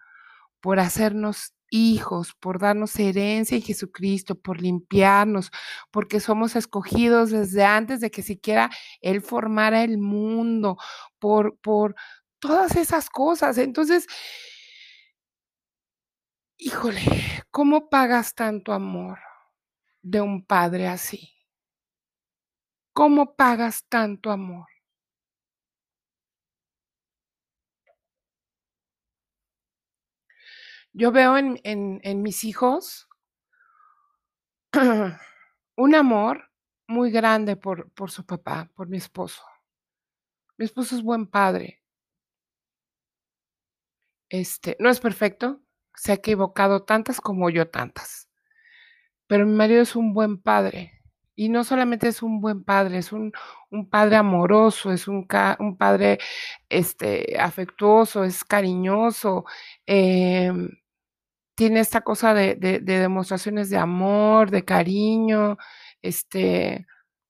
por hacernos hijos, por darnos herencia en Jesucristo, por limpiarnos, porque somos escogidos desde antes de que siquiera Él formara el mundo, por, por todas esas cosas. Entonces, híjole, ¿cómo pagas tanto amor de un padre así? ¿Cómo pagas tanto amor? Yo veo en, mis hijos un amor muy grande por, su papá, por mi esposo. Mi esposo es buen padre. Este, no es perfecto, se ha equivocado tantas como yo tantas. Pero mi marido es un buen padre. Y no solamente es un buen padre, es un, padre amoroso, es un, padre este, afectuoso, es cariñoso, eh, tiene esta cosa de, de, de, demostraciones de amor, de cariño, este,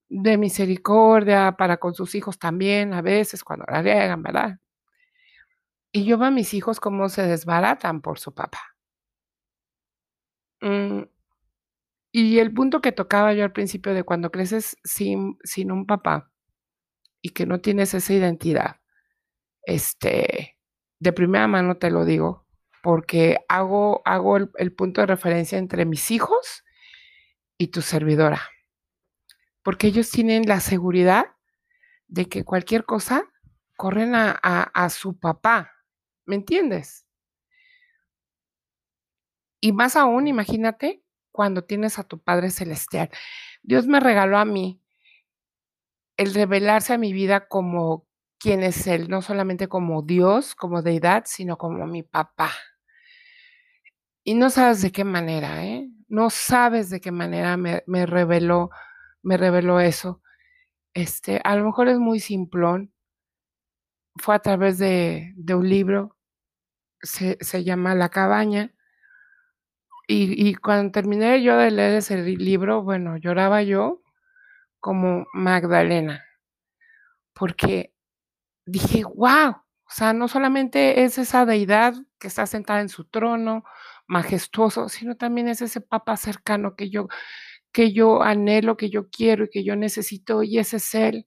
de misericordia para con sus hijos también, a veces cuando la riegan, ¿verdad? Y yo veo a mis hijos cómo se desbaratan por su papá. Mm, y el punto que tocaba yo al principio de cuando creces sin, sin un papá y que no tienes esa identidad, este, de primera mano te lo digo, porque hago, hago el, punto de referencia entre mis hijos y tu servidora. Porque ellos tienen la seguridad de que cualquier cosa corren a, a, a su papá. ¿Me entiendes? Y más aún, imagínate cuando tienes a tu Padre Celestial. Dios me regaló a mí el revelarse a mi vida como quien es Él, no solamente como Dios, como deidad, sino como mi papá. Y no sabes de qué manera, ¿eh? No sabes de qué manera me, me reveló, me reveló eso. Este, a lo mejor es muy simplón. Fue a través de, de un libro, se, se llama La cabaña y, y, cuando terminé yo de leer ese libro, bueno, lloraba yo como Magdalena, porque dije, wow, o sea, no solamente es esa deidad que está sentada en su trono, majestuoso, sino también es ese papa cercano que yo, que yo anhelo, que yo quiero y que yo necesito, y ese es él.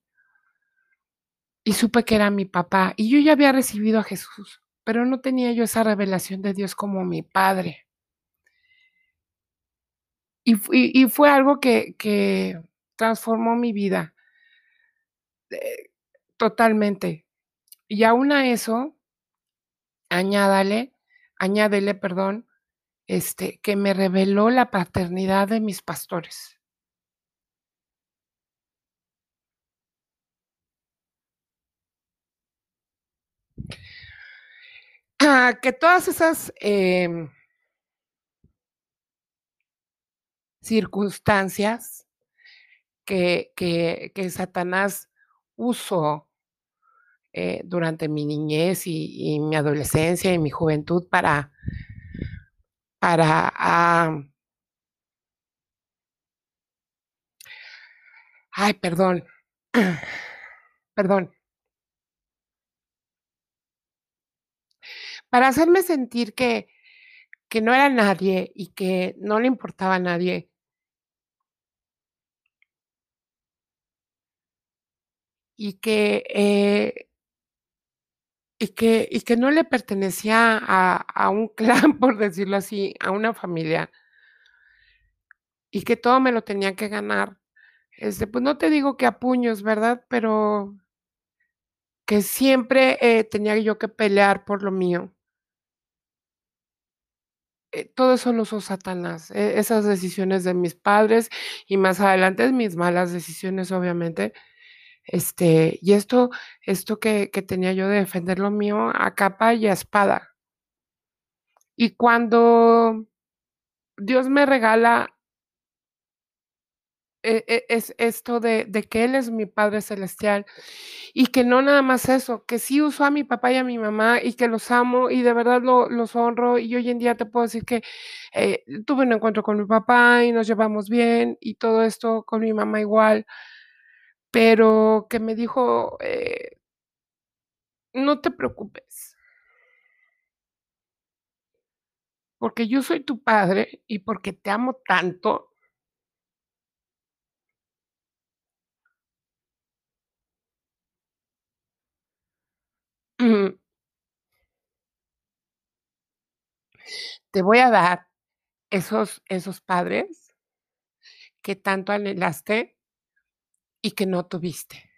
Y supe que era mi papá, y yo ya había recibido a Jesús, pero no tenía yo esa revelación de Dios como mi padre. Y, y, y fue algo que, que, transformó mi vida eh, totalmente. Y aún a eso, añádale, añádele, perdón, este, que me reveló la paternidad de mis pastores. Ah, que todas esas eh, circunstancias que, que, que Satanás usó eh, durante mi niñez y, mi adolescencia y mi juventud para, para uh, ay, perdón, perdón, para hacerme sentir que, que no era nadie y que no le importaba a nadie y que, eh, y que, y que no le pertenecía a, a, un clan, por decirlo así, a una familia, y que todo me lo tenía que ganar. Este, pues no te digo que a puños, ¿verdad? Pero que siempre eh, tenía yo que pelear por lo mío. Eh, todo eso lo usó Satanás, eh, esas decisiones de mis padres y más adelante mis malas decisiones, obviamente este, y esto, esto que, que tenía yo de defender lo mío a capa y a espada. Y cuando Dios me regala e, e, es esto de, de, que Él es mi Padre Celestial y que no nada más eso, que sí uso a mi papá y a mi mamá y que los amo y de verdad lo, los honro y hoy en día te puedo decir que eh, tuve un encuentro con mi papá y nos llevamos bien y todo esto con mi mamá igual pero que me dijo, eh, no te preocupes. porque yo soy tu padre y porque te amo tanto te voy a dar esos esos padres que tanto anhelaste y que no tuviste.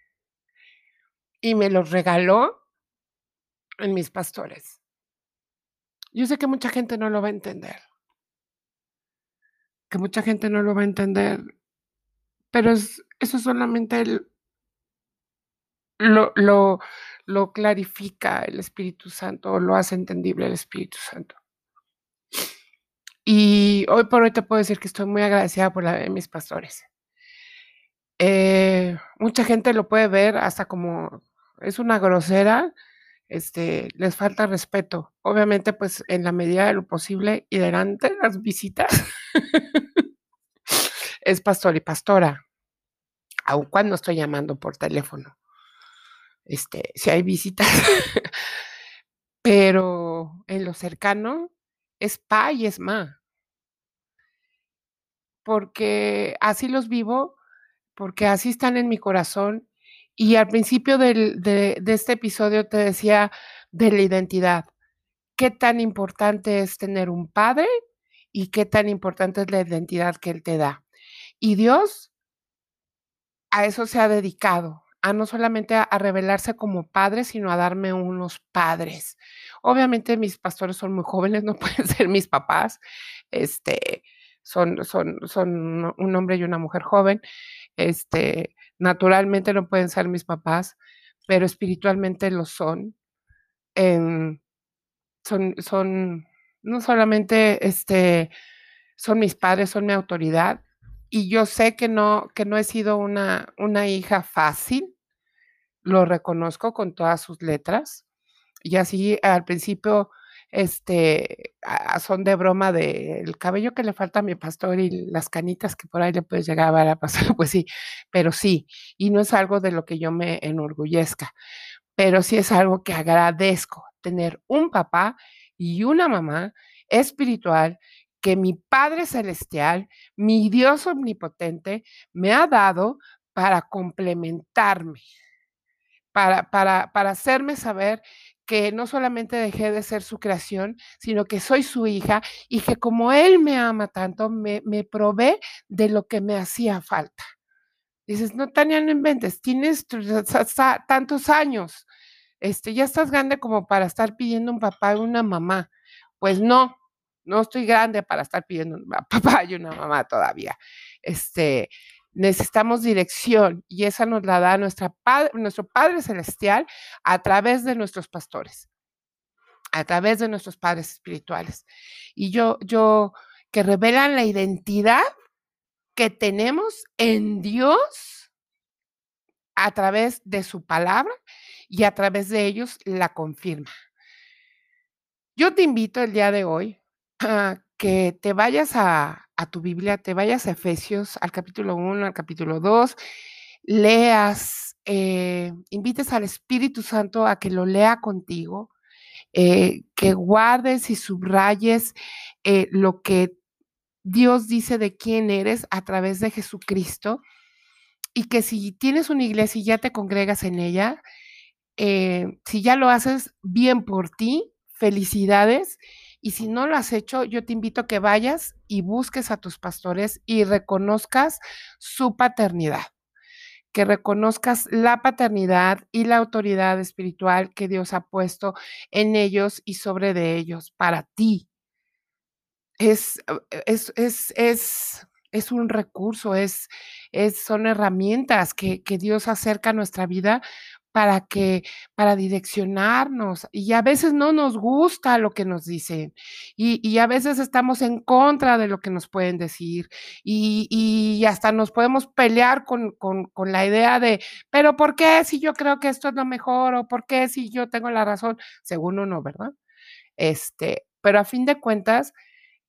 Y me los regaló en mis pastores. Yo sé que mucha gente no lo va a entender. Que mucha gente no lo va a entender, pero es eso solamente el lo lo lo clarifica el Espíritu Santo, o lo hace entendible el Espíritu Santo. Y hoy por hoy te puedo decir que estoy muy agradecida por la de mis pastores. Eh, mucha gente lo puede ver hasta como es una grosera, este, les falta respeto. Obviamente, pues, en la medida de lo posible y delante de las visitas es pastor y pastora, aun cuando estoy llamando por teléfono. Este, si hay visitas, pero en lo cercano es pa y es ma. Porque así los vivo, porque así están en mi corazón. Y al principio de este episodio te decía de la identidad. Qué tan importante es tener un padre y qué tan importante es la identidad que él te da. Y Dios a eso se ha dedicado, a no solamente a revelarse como padre, sino a darme unos padres. Obviamente, mis pastores son muy jóvenes, no pueden ser mis papás, este, son un hombre y una mujer joven, este, naturalmente no pueden ser mis papás, pero espiritualmente lo son. Em, son son no solamente, este, son mis padres, son mi autoridad, y yo sé que no que no he sido una una hija fácil, lo reconozco con todas sus letras. Y así al principio, este, son de broma del cabello que le falta a mi pastor y las canitas que por ahí le puedes llegar a pastor, pues sí, pero sí, y no es algo de lo que yo me enorgullezca, pero sí es algo que agradezco, tener un papá y una mamá espiritual que mi Padre celestial, mi Dios omnipotente, me ha dado para complementarme, para para para hacerme saber que no solamente dejé de ser su creación, sino que soy su hija y que como él me ama tanto, me me provee de lo que me hacía falta. Dices: "No, Tania, no inventes, tienes tantos años, este, ya estás grande como para estar pidiendo un papá y una mamá". Pues no, no estoy grande para estar pidiendo un papá y una mamá todavía. Este, necesitamos dirección y esa nos la da nuestro Padre celestial a través de nuestros pastores, a través de nuestros padres espirituales. Y yo yo que revelan la identidad que tenemos en Dios a través de su palabra y a través de ellos la confirma. Yo te invito el día de hoy a que te vayas a a tu Biblia, te vayas a Efesios, al capítulo 1, al capítulo 2, leas, eh, invites al Espíritu Santo a que lo lea contigo, eh, que guardes y subrayes, eh, lo que Dios dice de quién eres a través de Jesucristo, y que si tienes una iglesia y ya te congregas en ella, si ya lo haces, bien por ti, felicidades. Y si no lo has hecho, yo te invito a que vayas y busques a tus pastores y reconozcas su paternidad, que reconozcas la paternidad y la autoridad espiritual que Dios ha puesto en ellos y sobre de ellos para ti. Es, es es es es un recurso, es es son herramientas que que Dios acerca a nuestra vida para que para direccionarnos, y a veces no nos gusta lo que nos dicen, y y a veces estamos en contra de lo que nos pueden decir, y y hasta nos podemos pelear con con con la idea de: "Pero, ¿por qué si yo creo que esto es lo mejor? o, ¿por qué si yo tengo la razón?". Según uno, ¿verdad? Este, pero a fin de cuentas,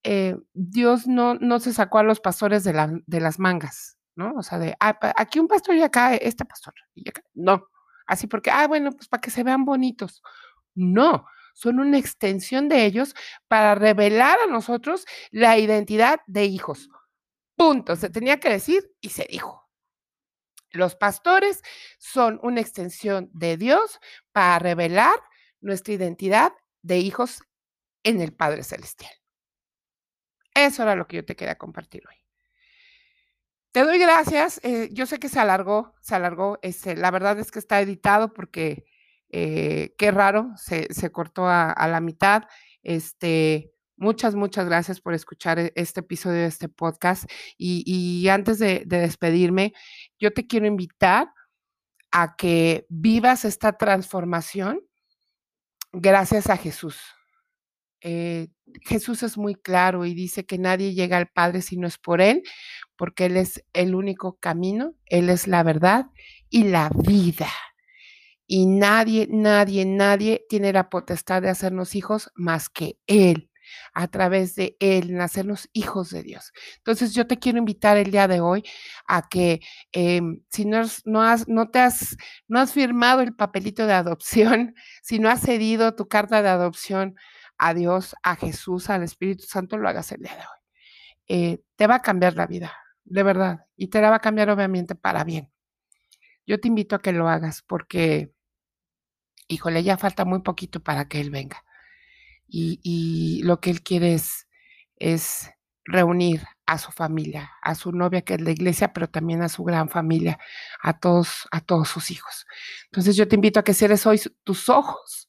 eh, Dios no no se sacó a los pastores de la de las mangas, ¿no? O sea, de: "Ah, aquí un pastor y acá este pastor", y acá no, así porque: "Ah, bueno, pues para que se vean bonitos". No, son una extensión de ellos para revelar a nosotros la identidad de hijos. Punto. Se tenía que decir y se dijo. Los pastores son una extensión de Dios para revelar nuestra identidad de hijos en el Padre Celestial. Eso era lo que yo te quería compartir hoy. Te doy gracias. Eh, yo sé que se alargó, se alargó. Este, la verdad es que está editado porque eh, qué raro, se, cortó a, la mitad. Este, muchas, muchas gracias por escuchar e, este episodio de este podcast. Y, antes de, despedirme, yo te quiero invitar a que vivas esta transformación gracias a Jesús. Eh, Jesús es muy claro y dice que nadie llega al Padre si no es por Él, porque Él es el único camino, Él es la verdad y la vida. Y nadie, nadie, nadie tiene la potestad de hacernos hijos más que Él a través de Él, nacernos hijos de Dios. Entonces yo te quiero invitar el día de hoy a que em, si no, has, no, te has, no has firmado el papelito de adopción, si no has cedido tu carta de adopción a Dios, a Jesús, al Espíritu Santo, lo hagas el día de hoy. Eh, te va a cambiar la vida, de verdad, y te la va a cambiar obviamente para bien. Yo te invito a que lo hagas porque, híjole, ya falta muy poquito para que Él venga. Y, lo que Él quiere es, es reunir a su familia, a su novia que es la iglesia, pero también a su gran familia, a todos, a todos sus hijos. Entonces yo te invito a que cierres hoy tus ojos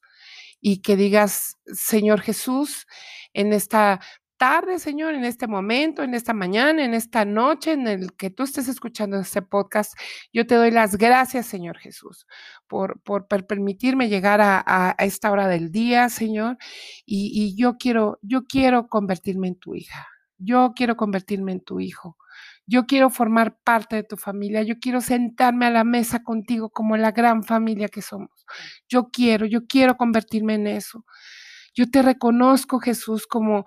y que digas, Señor Jesús, en esta tarde, Señor, en este momento, en esta mañana, en esta noche, en el que tú estés escuchando este podcast, yo te doy las gracias, Señor Jesús, por, por, permitirme llegar a, esta hora del día, Señor, y, y yo quiero, yo quiero convertirme en tu hija. Yo quiero convertirme en tu hijo. Yo quiero formar parte de tu familia. Yo quiero sentarme a la mesa contigo como la gran familia que somos. Yo quiero, yo quiero convertirme en eso. Yo te reconozco, Jesús, como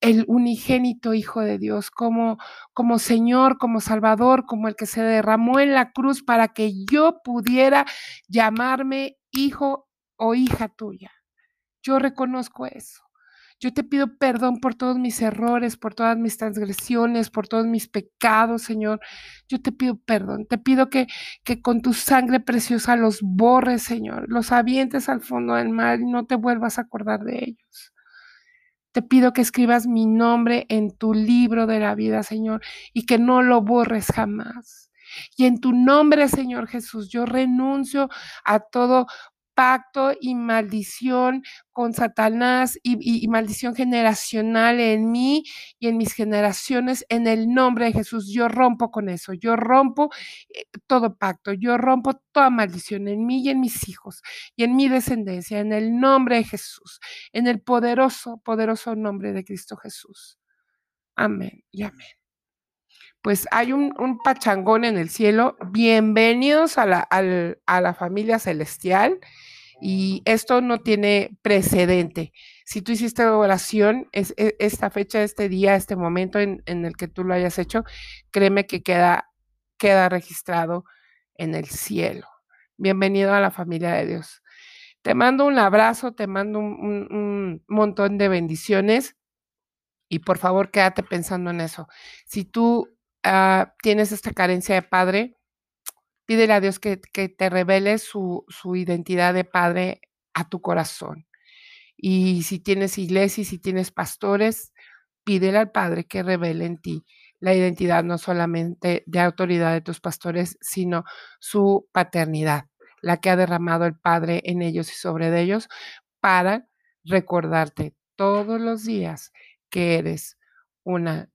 el unigénito Hijo de Dios, como, como Señor, como Salvador, como el que se derramó en la cruz para que yo pudiera llamarme hijo o hija tuya. Yo reconozco eso. Yo te pido perdón por todos mis errores, por todas mis transgresiones, por todos mis pecados, Señor. Yo te pido perdón. Te pido que, que con tu sangre preciosa los borres, Señor. Los avientes al fondo del mar y no te vuelvas a acordar de ellos. Te pido que escribas mi nombre en tu libro de la vida, Señor, y que no lo borres jamás. Y en tu nombre, Señor Jesús, yo renuncio a todo pacto y maldición con Satanás y, maldición generacional en mí y en mis generaciones. En el nombre de Jesús, yo rompo con eso. Yo rompo eh, todo pacto. Yo rompo toda maldición en mí y en mis hijos y en mi descendencia. En el nombre de Jesús. En el poderoso, poderoso nombre de Cristo Jesús. Amén y amén pues hay un, pachangón en el cielo. Bienvenidos a la, a la familia celestial. Y esto no tiene precedente. Si tú hiciste oración, es, e, esta fecha, este día, este momento en, el que tú lo hayas hecho, créeme que queda, queda registrado en el cielo. Bienvenido a la familia de Dios. Te mando un abrazo, te mando un, montón de bendiciones y por favor quédate pensando en eso. Si tú ah, tienes esta carencia de padre, Pídele a Dios que, te revele su, identidad de padre a tu corazón. Y si tienes iglesia y si tienes pastores, pídele al Padre que revele en ti la identidad no solamente de autoridad de tus pastores, sino su paternidad, la que ha derramado el Padre en ellos y sobre ellos, para recordarte todos los días que eres una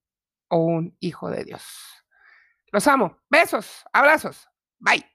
o un hijo de Dios. Los amo. Besos, abrazos. Bye.